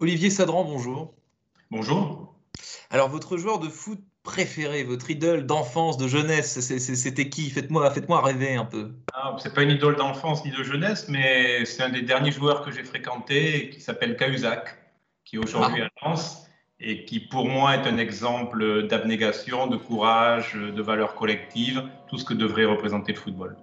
Olivier Sadran, bonjour. Bonjour. Alors, votre joueur de foot préféré, votre idole d'enfance, de jeunesse, c'était qui? Faites-moi faites-moi rêver un peu. Ah, c'est pas une idole d'enfance ni de jeunesse, mais c'est un des derniers joueurs que j'ai fréquenté qui s'appelle Cahuzac, qui est aujourd'hui à Lens et qui pour moi est un exemple d'abnégation, de courage, de valeur collective, tout ce que devrait représenter le football.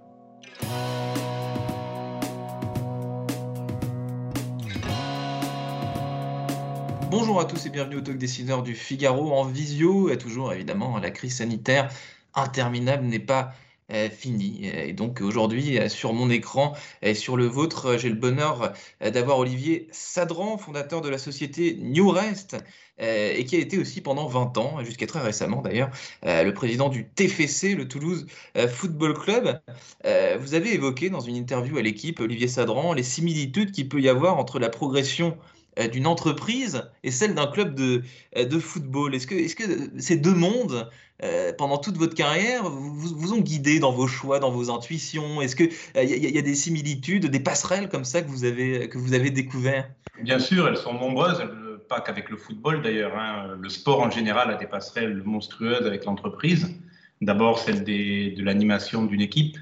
Bonjour à tous et bienvenue au Talk Dessineur du Figaro en visio. Et toujours, évidemment, la crise sanitaire interminable n'est pas euh, finie. Et donc aujourd'hui, euh, sur mon écran et sur le vôtre, euh, j'ai le bonheur euh, d'avoir Olivier Sadran, fondateur de la société New Rest, euh, et qui a été aussi pendant 20 ans, jusqu'à très récemment d'ailleurs, euh, le président du TFC, le Toulouse euh, Football Club. Euh, vous avez évoqué dans une interview à l'équipe, Olivier Sadran, les similitudes qu'il peut y avoir entre la progression euh, d'une entreprise et celle d'un club de, euh, de football. Est-ce que, est que ces deux mondes, euh, pendant toute votre carrière, vous, vous- ont guidé dans vos choix, dans vos intuitions? Est-ce qu'il y, a- y a des similitudes, des passerelles comme ça que vous avez, que vous avez découvert Bien sûr, elles sont nombreuses, pas qu'avec le football d'ailleurs. hein. Le sport en général a des passerelles monstrueuses avec l'entreprise. D'abord celle des- de l'animation d'une équipe,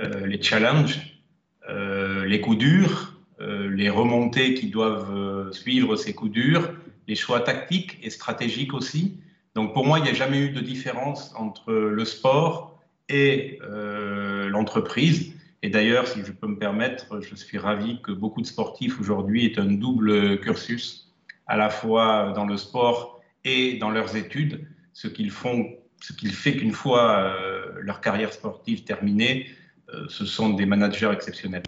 euh, les challenges, euh, les coups durs, euh, les remontées qui doivent euh, suivre ces coups durs, les choix tactiques et stratégiques aussi. Donc pour moi, il n'y a jamais eu de différence entre le sport et euh, l'entreprise. Et d'ailleurs, si je peux me permettre, je suis ravi que beaucoup de sportifs aujourd'hui aient un double cursus, à la fois dans le sport et dans leurs études, ce qu'ils font, ce qui fait qu'une fois euh, leur carrière sportive terminée, euh, ce sont des managers exceptionnels.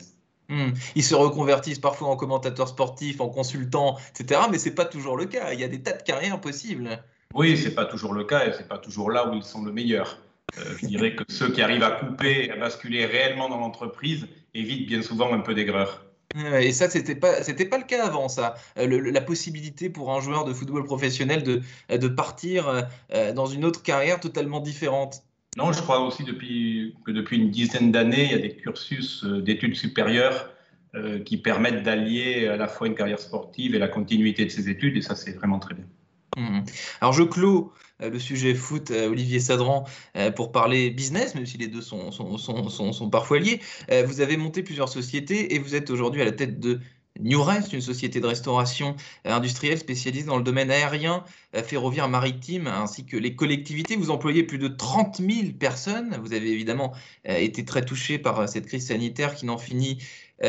Hmm. Ils se reconvertissent parfois en commentateurs sportifs, en consultants, etc. Mais c'est pas toujours le cas. Il y a des tas de carrières possibles. Oui, c'est pas toujours le cas et c'est pas toujours là où ils sont le meilleur. Euh, je dirais que ceux qui arrivent à couper, et à basculer réellement dans l'entreprise évitent bien souvent un peu d'aigreur. Ouais, Et ça, c'était pas, c'était pas le cas avant, ça. Euh, le- la possibilité pour un joueur de football professionnel de, de partir euh, dans une autre carrière totalement différente. Non, je crois aussi depuis, que depuis une dizaine d'années, il y a des cursus euh, d'études supérieures euh, qui permettent d'allier à la fois une carrière sportive et la continuité de ses études, et ça, c'est vraiment très bien. Mhm. Alors, je clôt euh, le sujet foot, Olivier Sadran, pour parler business, même si les deux sont, sont, sont, parfois liés. Vous avez monté plusieurs sociétés et vous êtes aujourd'hui à la tête de New Rest, une société de restauration euh, industrielle spécialisée dans le domaine aérien, euh, ferroviaire, maritime, ainsi que les collectivités. Vous employez plus de 30 000 personnes. Vous avez évidemment euh, été très touché par cette crise sanitaire qui n'en finit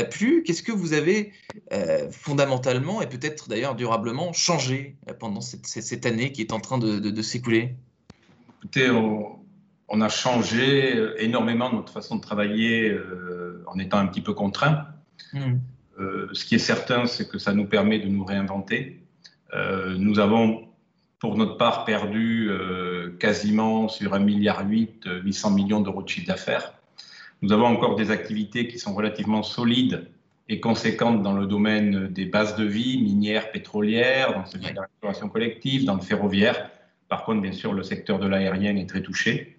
plus. Qu'est-ce que vous avez euh, fondamentalement et peut-être d'ailleurs durablement changé pendant cette, année qui est en train de, de- de s'écouler? Écoutez, on, on a changé énormément notre façon de travailler euh, en étant un petit peu contraint. Hmm. Euh, ce qui est certain, c'est que ça nous permet de nous réinventer. Euh, nous avons, pour notre part, perdu euh, quasiment sur 1,8 milliard, euh, 800 millions d'euros de chiffre d'affaires. Nous avons encore des activités qui sont relativement solides et conséquentes dans le domaine des bases de vie, minières, pétrolières, dans celui de la restauration collective, dans le ferroviaire. Par contre, bien sûr, le secteur de l'aérien est très touché.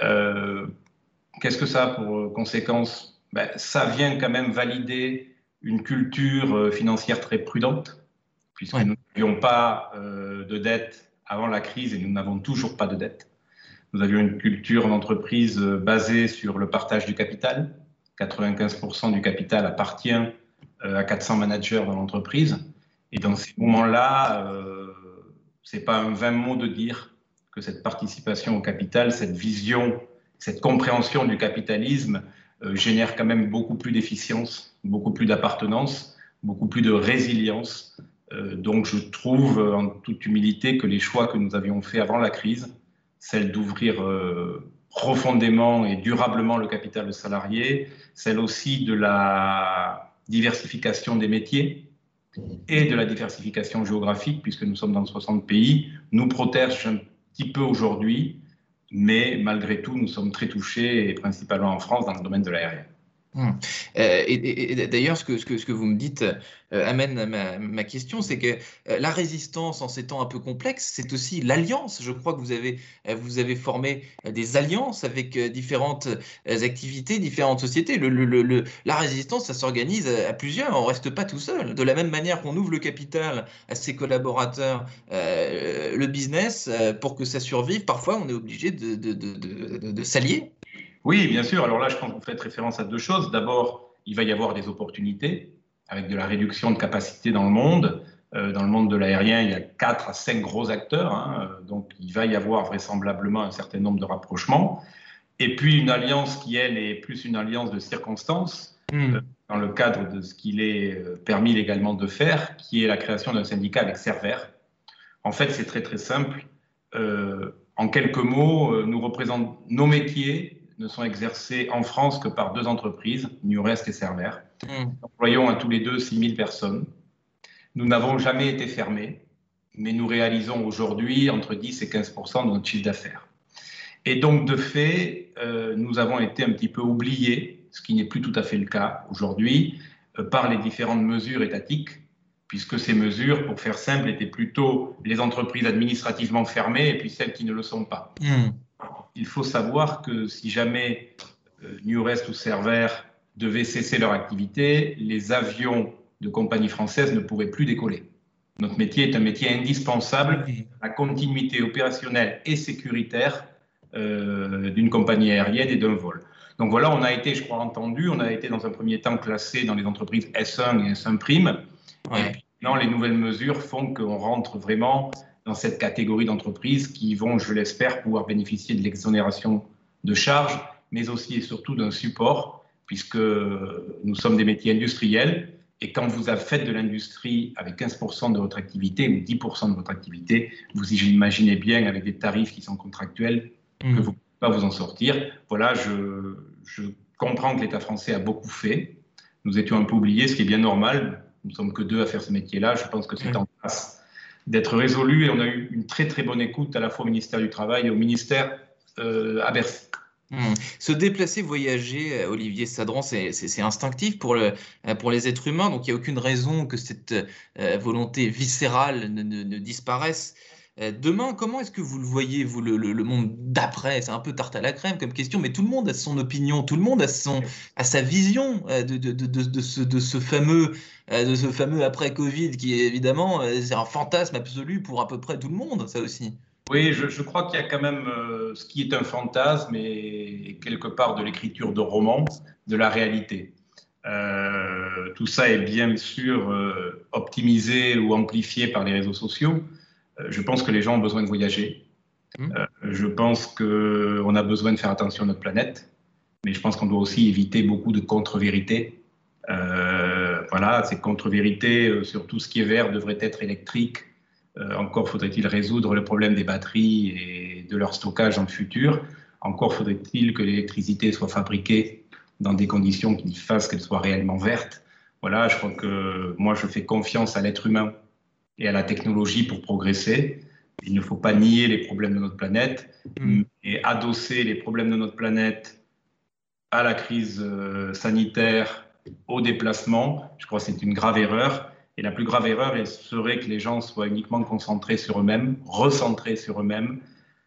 Qu'est-ce que ça a pour conséquence? Ben, Ça vient quand même valider une culture euh, financière très prudente, puisque Ouais. nous n'avions pas euh, de dette avant la crise et nous n'avons toujours pas de dette. Nous avions une culture d'entreprise euh, basée sur le partage du capital. 95% du capital appartient euh, à 400 managers dans l'entreprise. Et dans ces moments-là, euh, c'est pas un vain mot de dire que cette participation au capital, cette vision, cette compréhension du capitalisme génère quand même beaucoup plus d'efficience, beaucoup plus d'appartenance, beaucoup plus de résilience. Euh, donc je trouve euh, en toute humilité que les choix que nous avions faits avant la crise, celle d'ouvrir euh, profondément et durablement le capital salarié, celle aussi de la diversification des métiers, et de la diversification géographique, puisque nous sommes dans 60 pays, nous protège un petit peu aujourd'hui, mais malgré tout, nous sommes très touchés, et principalement en France, dans le domaine de l'aérien. Hum. Euh, et, d'ailleurs, ce que, vous me dites euh, amène ma, question, c'est que euh, la résistance en ces temps un peu complexes, c'est aussi l'alliance. Je crois que vous avez, formé des alliances avec différentes activités, différentes sociétés. La résistance, ça s'organise à, plusieurs, on ne reste pas tout seul. De la même manière qu'on ouvre le capital à ses collaborateurs, le business, pour que ça survive, parfois on est obligé de s'allier. Oui, bien sûr. Alors là, je pense que vous faites référence à deux choses. D'abord, il va y avoir des opportunités avec de la réduction de capacité dans le monde. Euh, dans le monde de l'aérien, il y a quatre à cinq gros acteurs. Hein. donc, il va y avoir vraisemblablement un certain nombre de rapprochements. Et puis, une alliance qui, elle, est plus une alliance de circonstances, hmm. euh, dans le cadre de ce qu'il est euh, permis légalement de faire, qui est la création d'un syndicat avec Cerver. En fait, c'est très, très simple. en quelques mots, nous représentons nos métiers ne sont exercés en France que par deux entreprises, Newrest et Cerver. Mmh. Nous employons à tous les deux 6 000 personnes. Nous n'avons jamais été fermés, mais nous réalisons aujourd'hui entre 10 et 15% de notre chiffre d'affaires. Et donc, de fait, euh, nous avons été un petit peu oubliés, ce qui n'est plus tout à fait le cas aujourd'hui, euh, par les différentes mesures étatiques, puisque ces mesures, pour faire simple, étaient plutôt les entreprises administrativement fermées et puis celles qui ne le sont pas. Mmh il faut savoir que si jamais euh, Newrest ou Cerver devaient cesser leur activité, les avions de compagnies françaises ne pourraient plus décoller. Notre métier est un métier indispensable à la continuité opérationnelle et sécuritaire euh, d'une compagnie aérienne et d'un vol. Donc voilà, on a été, je crois, entendu, on a été dans un premier temps classé dans les entreprises S1 et S1 prime. Et puis maintenant, les nouvelles mesures font qu'on rentre vraiment dans cette catégorie d'entreprises qui vont, je l'espère, pouvoir bénéficier de l'exonération de charges, mais aussi et surtout d'un support, puisque nous sommes des métiers industriels. Et quand vous faites de l'industrie avec 15% de votre activité ou 10% de votre activité, vous imaginez bien avec des tarifs qui sont contractuels que mmh. vous ne pouvez pas vous en sortir. Voilà, je, je comprends que l'État français a beaucoup fait. Nous étions un peu oubliés, ce qui est bien normal. Nous ne sommes que deux à faire ce métier-là. Je pense que c'est en place d'être résolu et on a eu une très très bonne écoute à la fois au ministère du Travail et au ministère euh, à Bercy. Hmm. Se déplacer, voyager, euh, Olivier Sadran, c'est instinctif euh, pour les êtres humains, donc il n'y a aucune raison que cette volonté viscérale ne disparaisse. Euh, demain, comment est-ce que vous le voyez, vous, le, monde d'après? C'est un peu tarte à la crème comme question, mais tout le monde a son opinion, tout le monde a, son, a sa vision euh, de, de, de, de ce, ce, fameux, euh, de ce fameux après-Covid qui est évidemment c'est un fantasme absolu pour à peu près tout le monde, ça aussi. Oui, je, je crois qu'il y a quand même ce qui est un fantasme et, quelque part de l'écriture de roman, de la réalité. tout ça est bien sûr optimisé ou amplifié par les réseaux sociaux, je pense que les gens ont besoin de voyager. Mmh. Euh, je pense qu'on a besoin de faire attention à notre planète, mais je pense qu'on doit aussi éviter beaucoup de contre-vérités. Euh, voilà, ces contre-vérités sur tout ce qui est vert devrait être électrique. encore faudrait-il résoudre le problème des batteries et de leur stockage dans le futur. Encore faudrait-il que l'électricité soit fabriquée dans des conditions qui fassent qu'elle soit réellement verte. Voilà, je crois que moi je fais confiance à l'être humain et à la technologie pour progresser. Il ne faut pas nier les problèmes de notre planète mm. et adosser les problèmes de notre planète à la crise euh, sanitaire, au déplacement. Je crois que c'est une grave erreur. Et la plus grave erreur serait que les gens soient uniquement concentrés sur eux-mêmes, recentrés sur eux-mêmes.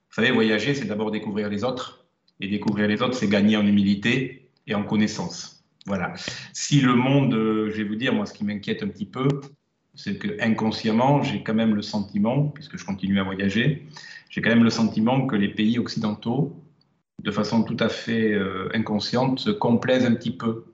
Vous savez, voyager, c'est d'abord découvrir les autres. Et découvrir les autres, c'est gagner en humilité et en connaissance. Voilà. Si le monde, euh, je vais vous dire, moi, ce qui m'inquiète un petit peu, c'est que inconsciemment, j'ai quand même le sentiment, puisque je continue à voyager, j'ai quand même le sentiment que les pays occidentaux, de façon tout à fait euh, inconsciente, se complaisent un petit peu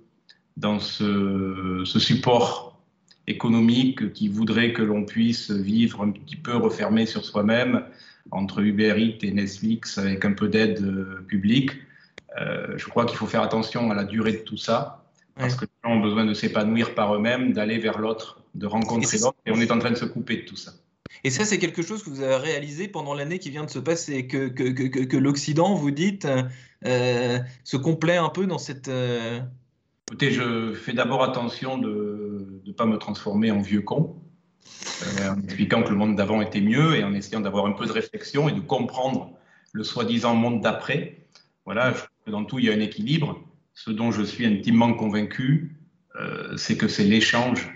dans ce, support économique qui voudrait que l'on puisse vivre un petit peu refermé sur soi-même entre Uber Eats et Netflix avec un peu d'aide euh, publique. Euh, je crois qu'il faut faire attention à la durée de tout ça, parce que les gens ont besoin de s'épanouir par eux-mêmes, d'aller vers l'autre de rencontrer l'autre, et on est en train de se couper de tout ça. Et ça, c'est quelque chose que vous avez réalisé pendant l'année qui vient de se passer, que, que, que, que l'Occident, vous dites, euh, se complaît un peu dans cette, euh, Écoutez, je fais d'abord attention de ne pas me transformer en vieux con, euh, en expliquant que le monde d'avant était mieux et en essayant d'avoir un peu de réflexion et de comprendre le soi-disant monde d'après. Voilà, dans tout, il y a un équilibre. Ce dont je suis intimement convaincu, euh, c'est que c'est l'échange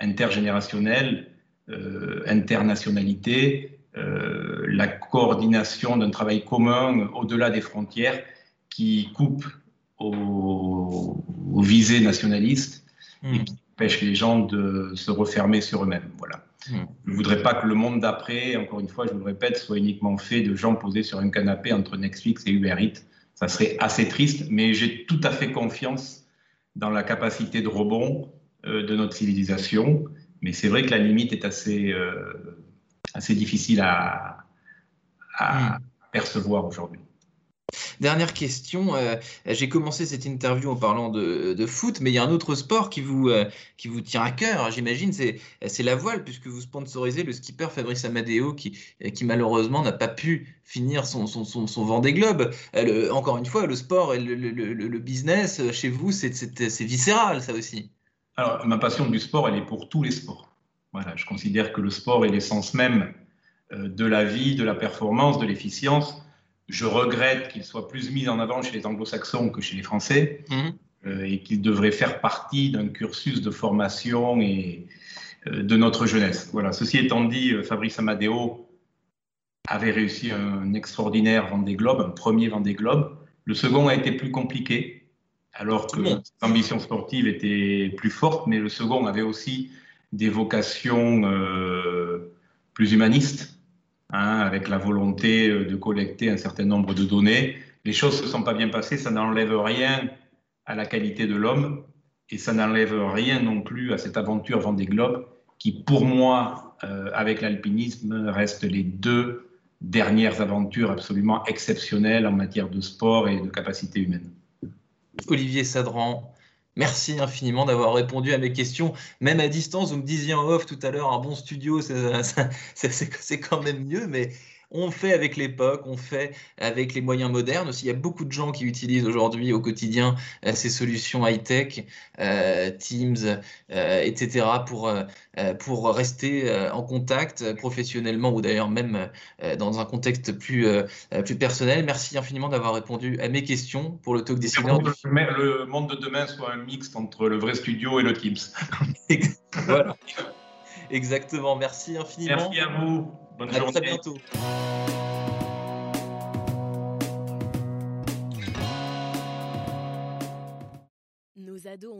intergénérationnel, euh, internationalité, euh, la coordination d'un travail commun au-delà des frontières qui coupe aux, visées nationalistes et hmm. qui empêche les gens de se refermer sur eux-mêmes. Voilà. Hmm. Je ne voudrais pas que le monde d'après, encore une fois, je vous le répète, soit uniquement fait de gens posés sur un canapé entre Netflix et Uber Eats. Ça serait assez triste, mais j'ai tout à fait confiance dans la capacité de rebond de notre civilisation. Mais c'est vrai que la limite est assez, euh, assez difficile à, à hmm. percevoir aujourd'hui. Dernière question. Euh, j'ai commencé cette interview en parlant de, foot, mais il y a un autre sport qui vous, euh, qui vous tient à cœur, j'imagine, c'est la voile, puisque vous sponsorisez le skipper Fabrice Amadeo, qui, qui malheureusement n'a pas pu finir son, son, son, son Vendée Globe. Euh, encore une fois, le sport et le, le, le business, chez vous, c'est viscéral, ça aussi. Alors, ma passion du sport, elle est pour tous les sports. Voilà, je considère que le sport est l'essence même de la vie, de la performance, de l'efficience. Je regrette qu'il soit plus mis en avant chez les anglo-saxons que chez les Français mhm. euh, et qu'il devrait faire partie d'un cursus de formation et euh, de notre jeunesse. Voilà. Ceci étant dit, euh, Fabrice Amadeo avait réussi un extraordinaire Vendée Globe, un premier Vendée Globe. Le second a été plus compliqué, alors que l'ambition sportive était plus forte, mais le second avait aussi des vocations plus humanistes. Hein, avec la volonté euh, de collecter un certain nombre de données. Les choses ne se sont pas bien passées, ça n'enlève rien à la qualité de l'homme et ça n'enlève rien non plus à cette aventure Vendée Globe qui, pour moi, euh, avec l'alpinisme, reste les deux dernières aventures absolument exceptionnelles en matière de sport et de capacité humaine. Olivier Sadran, Merci infiniment d'avoir répondu à mes questions, même à distance. Vous me disiez en off tout à l'heure, un bon studio, c'est quand même mieux, mais on fait avec l'époque, on fait avec les moyens modernes. Aussi, il y a beaucoup de gens qui utilisent aujourd'hui au quotidien euh, ces solutions high-tech, euh, Teams, euh, etc., pour, pour rester en contact professionnellement ou d'ailleurs même dans un contexte plus, plus personnel. Merci infiniment d'avoir répondu à mes questions pour le talk des Le monde de demain soit un mix entre le vrai studio et le Teams. voilà. Exactement. Merci infiniment. Merci à vous. Bonne à bientôt. Nos ados ont